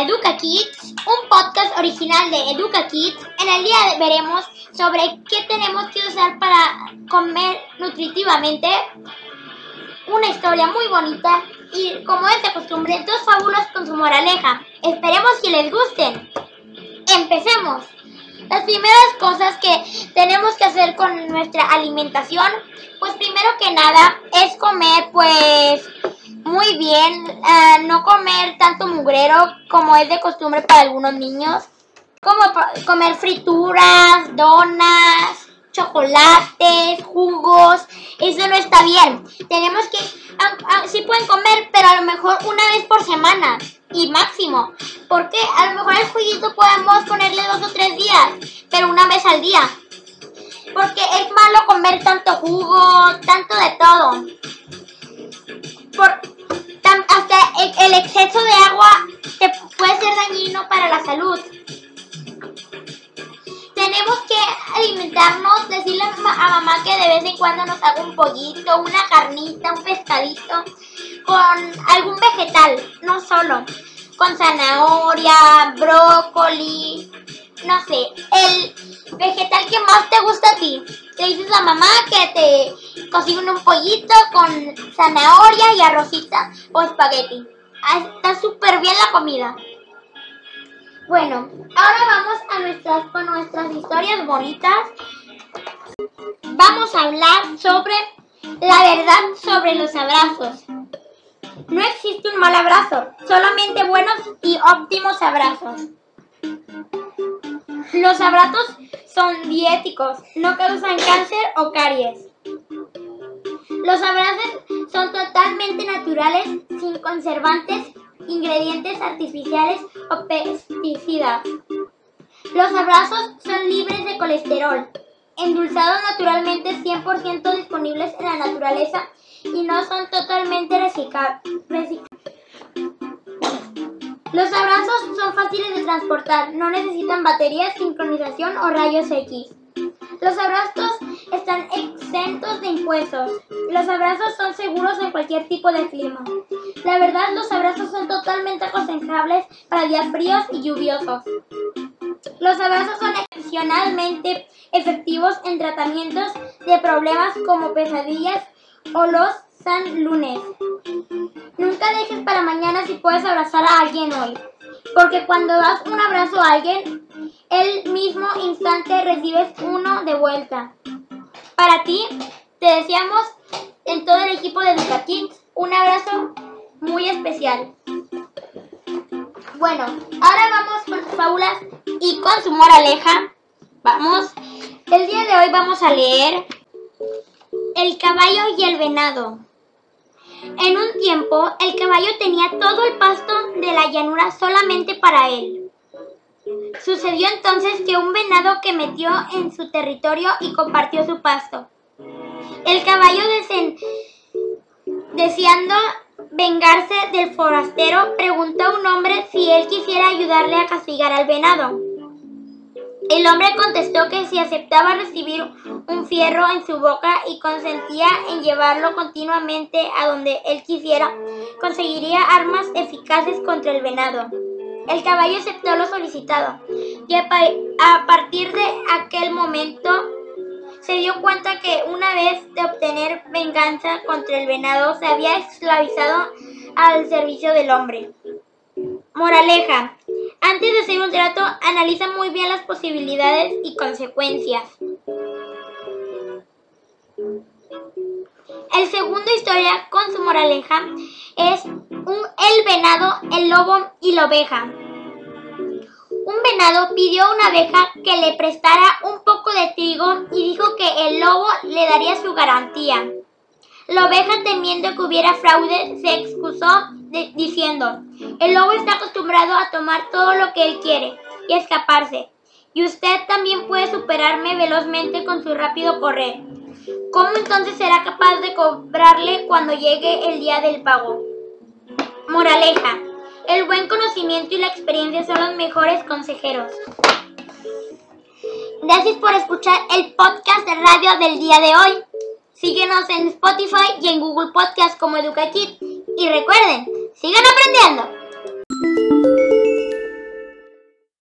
Educa Kids, un podcast original de Educa Kids. En el día veremos sobre qué tenemos que usar para comer nutritivamente. Una historia muy bonita y como es de costumbre, dos fábulas con su moraleja. Esperemos que les gusten. Empecemos. Las primeras cosas que tenemos que hacer con nuestra alimentación, pues primero que nada es comer pues muy bien, uh, no comer tanto mugrero como es de costumbre para algunos niños, como comer frituras, donas, chocolates, jugos, eso no está bien. Tenemos que, uh, uh, sí pueden comer, pero a lo mejor una vez por semana y máximo. Porque a lo mejor el juguito podemos ponerle dos o tres días, pero una vez al día. Porque es malo comer tanto jugo, tanto de todo. Por, el, exceso de agua te puede ser dañino para la salud. Tenemos que alimentarnos, decirle a mamá que de vez en cuando nos haga un pollito, una carnita, un pescadito, con algún vegetal, no solo, con zanahoria, brócoli, no sé, el vegetal que más te gusta a ti. Te dices a mamá que te cocine un pollito con zanahoria y arrocita o espagueti. Ah, está súper bien la comida. Bueno, ahora vamos a nuestras, con nuestras historias bonitas. Vamos a hablar sobre la verdad sobre los abrazos. No existe un mal abrazo, solamente buenos y óptimos abrazos. Los abrazos son diéticos, no causan cáncer o caries. Los abrazos son totalmente naturales, sin conservantes, ingredientes artificiales o pesticidas. Los abrazos son libres de colesterol, endulzados naturalmente 100% disponibles en la naturaleza y no son totalmente reciclables. Los abrazos son fáciles de transportar, no necesitan baterías, sincronización o rayos X. Los abrazos están exentos de impuestos. Los abrazos son seguros en cualquier tipo de clima. La verdad, los abrazos son totalmente aconsejables para días fríos y lluviosos. Los abrazos son excepcionalmente efectivos en tratamientos de problemas como pesadillas o los San Lunes. Nunca dejes para mañana si puedes abrazar a alguien hoy. Porque cuando das un abrazo a alguien, el mismo instante recibes uno de vuelta. Para ti, te deseamos en todo el equipo de Duca un abrazo muy especial. Bueno, ahora vamos con sus fábulas y con su moraleja. Vamos, el día de hoy vamos a leer El caballo y el venado. En un tiempo, el caballo tenía todo el pasto de la llanura solamente para él. Sucedió entonces que un venado que metió en su territorio y compartió su pasto. El caballo, deseando vengarse del forastero, preguntó a un hombre si él quisiera ayudarle a castigar al venado. El hombre contestó que si aceptaba recibir un fierro en su boca y consentía en llevarlo continuamente a donde él quisiera, conseguiría armas eficaces contra el venado. El caballo aceptó lo solicitado y a partir de aquel momento se dio cuenta que una vez de obtener venganza contra el venado se había esclavizado al servicio del hombre. Moraleja. Antes de hacer un trato, analiza muy bien las posibilidades y consecuencias. El segundo historia con su moraleja es un, el venado, el lobo y la oveja. Un venado pidió a una abeja que le prestara un poco de trigo y dijo que el lobo le daría su garantía. La oveja, temiendo que hubiera fraude, se excusó diciendo, el lobo está acostumbrado a tomar todo lo que él quiere y escaparse, y usted también puede superarme velozmente con su rápido correr. ¿Cómo entonces será capaz de cobrarle cuando llegue el día del pago? Moraleja. El buen conocimiento y la experiencia son los mejores consejeros. Gracias por escuchar el podcast de radio del día de hoy. Síguenos en Spotify y en Google Podcast como EducaKit. Y recuerden, sigan aprendiendo.